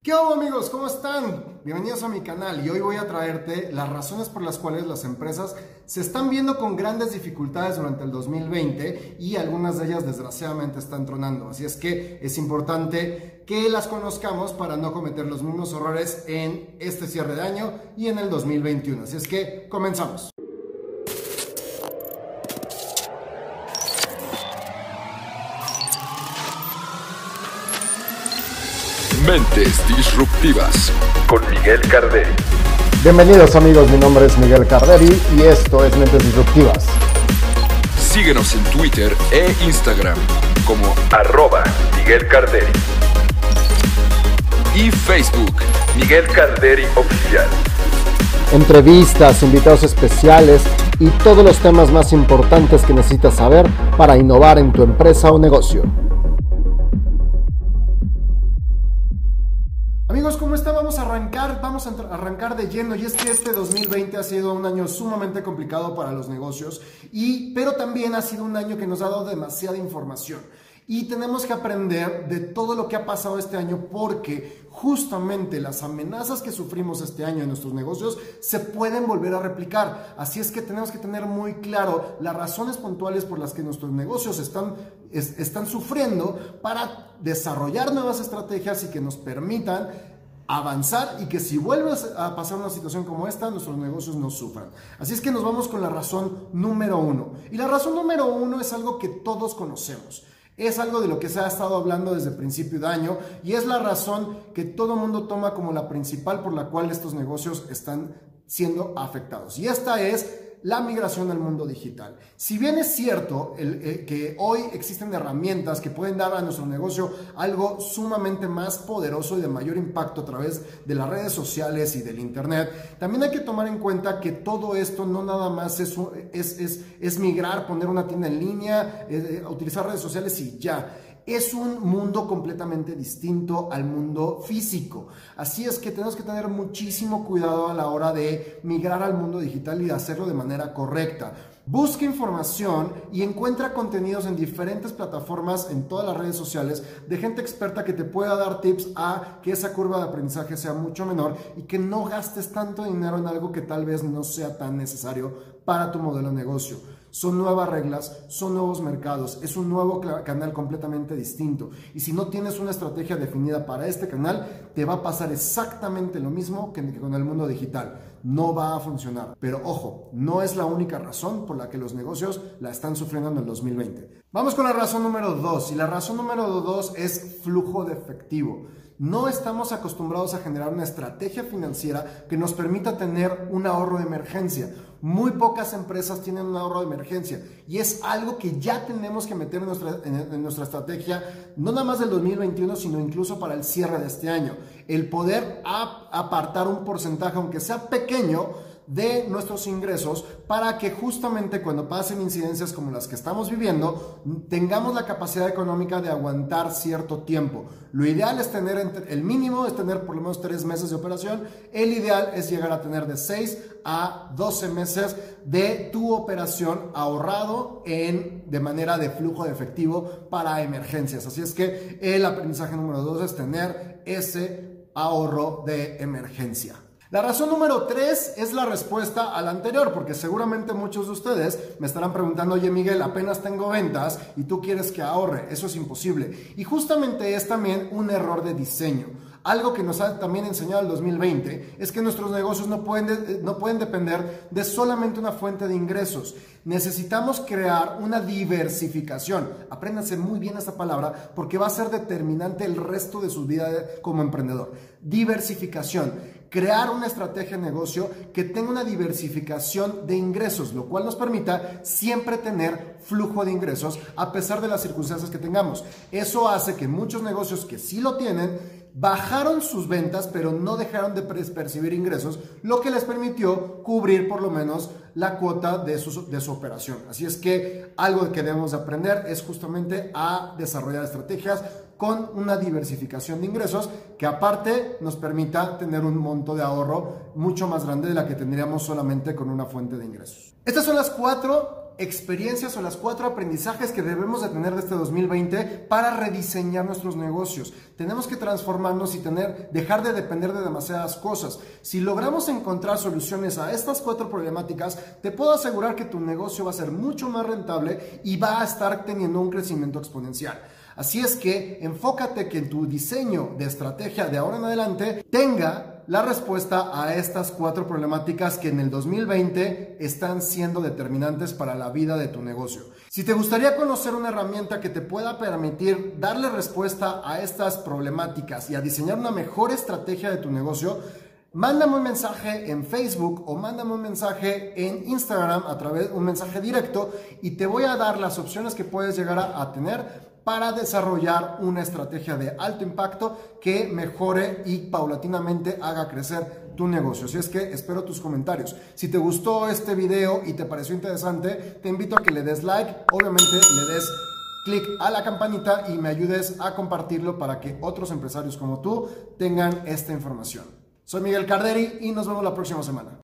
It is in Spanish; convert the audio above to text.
¿Qué hago amigos? ¿Cómo están? Bienvenidos a mi canal y hoy voy a traerte las razones por las cuales las empresas se están viendo con grandes dificultades durante el 2020 y algunas de ellas desgraciadamente están tronando. Así es que es importante que las conozcamos para no cometer los mismos errores en este cierre de año y en el 2021. Así es que comenzamos. Mentes Disruptivas con Miguel Carderi. Bienvenidos amigos, mi nombre es Miguel Carderi y esto es Mentes Disruptivas. Síguenos en Twitter e Instagram como arroba Miguel Carderi. Y Facebook, Miguel Carderi Oficial. Entrevistas, invitados especiales y todos los temas más importantes que necesitas saber para innovar en tu empresa o negocio. Amigos, ¿cómo está? Vamos a arrancar, vamos a arrancar de lleno y es que este 2020 ha sido un año sumamente complicado para los negocios y pero también ha sido un año que nos ha dado demasiada información. Y tenemos que aprender de todo lo que ha pasado este año porque justamente las amenazas que sufrimos este año en nuestros negocios se pueden volver a replicar. Así es que tenemos que tener muy claro las razones puntuales por las que nuestros negocios están, están sufriendo para desarrollar nuevas estrategias y que nos permitan avanzar y que si vuelves a pasar una situación como esta, nuestros negocios no sufran. Así es que nos vamos con la razón número uno. Y la razón número uno es algo que todos conocemos. Es algo de lo que se ha estado hablando desde principio de año y es la razón que todo mundo toma como la principal por la cual estos negocios están siendo afectados. Y esta es la migración al mundo digital. Si bien es cierto el, que hoy existen herramientas que pueden dar a nuestro negocio algo sumamente más poderoso y de mayor impacto a través de las redes sociales y del Internet, también hay que tomar en cuenta que todo esto no nada más es, es, es, migrar, poner una tienda en línea, eh, utilizar redes sociales y ya es un mundo completamente distinto al mundo físico. Así es que tenemos que tener muchísimo cuidado a la hora de migrar al mundo digital y de hacerlo de manera correcta. Busca información y encuentra contenidos en diferentes plataformas, en todas las redes sociales, de gente experta que te pueda dar tips a que esa curva de aprendizaje sea mucho menor y que no gastes tanto dinero en algo que tal vez no sea tan necesario para tu modelo de negocio. Son nuevas reglas, son nuevos mercados, es un nuevo canal completamente distinto. Y si no tienes una estrategia definida para este canal, te va a pasar exactamente lo mismo que con el mundo digital. No va a funcionar. Pero ojo, no es la única razón por la que los negocios la están sufriendo en el 2020. Vamos con la razón número dos. Y la razón número dos es flujo de efectivo. No estamos acostumbrados a generar una estrategia financiera que nos permita tener un ahorro de emergencia. Muy pocas empresas tienen un ahorro de emergencia y es algo que ya tenemos que meter en nuestra, en nuestra estrategia, no nada más del 2021, sino incluso para el cierre de este año. El poder apartar un porcentaje, aunque sea pequeño, de nuestros ingresos para que justamente cuando pasen incidencias como las que estamos viviendo, tengamos la capacidad económica de aguantar cierto tiempo. Lo ideal es tener, el mínimo es tener por lo menos tres meses de operación, el ideal es llegar a tener de 6 a 12 meses de tu operación ahorrado en, de manera de flujo de efectivo para emergencias. Así es que el aprendizaje número dos es tener ese ahorro de emergencia. La razón número tres es la respuesta a la anterior, porque seguramente muchos de ustedes me estarán preguntando, oye Miguel, apenas tengo ventas y tú quieres que ahorre, eso es imposible. Y justamente es también un error de diseño. Algo que nos ha también enseñado el 2020 es que nuestros negocios no pueden, no pueden depender de solamente una fuente de ingresos. Necesitamos crear una diversificación. Apréndanse muy bien esta palabra porque va a ser determinante el resto de su vida como emprendedor. Diversificación crear una estrategia de negocio que tenga una diversificación de ingresos, lo cual nos permita siempre tener flujo de ingresos a pesar de las circunstancias que tengamos. Eso hace que muchos negocios que sí lo tienen bajaron sus ventas, pero no dejaron de percibir ingresos, lo que les permitió cubrir por lo menos la cuota de su, de su operación. Así es que algo que debemos aprender es justamente a desarrollar estrategias con una diversificación de ingresos que aparte nos permita tener un monto de ahorro mucho más grande de la que tendríamos solamente con una fuente de ingresos. Estas son las cuatro experiencias o las cuatro aprendizajes que debemos de tener de este 2020 para rediseñar nuestros negocios. Tenemos que transformarnos y tener, dejar de depender de demasiadas cosas. Si logramos encontrar soluciones a estas cuatro problemáticas, te puedo asegurar que tu negocio va a ser mucho más rentable y va a estar teniendo un crecimiento exponencial. Así es que enfócate que en tu diseño de estrategia de ahora en adelante tenga la respuesta a estas cuatro problemáticas que en el 2020 están siendo determinantes para la vida de tu negocio. Si te gustaría conocer una herramienta que te pueda permitir darle respuesta a estas problemáticas y a diseñar una mejor estrategia de tu negocio, mándame un mensaje en Facebook o mándame un mensaje en Instagram a través de un mensaje directo y te voy a dar las opciones que puedes llegar a, a tener para desarrollar una estrategia de alto impacto que mejore y paulatinamente haga crecer tu negocio. Así es que espero tus comentarios. Si te gustó este video y te pareció interesante, te invito a que le des like, obviamente le des clic a la campanita y me ayudes a compartirlo para que otros empresarios como tú tengan esta información. Soy Miguel Carderi y nos vemos la próxima semana.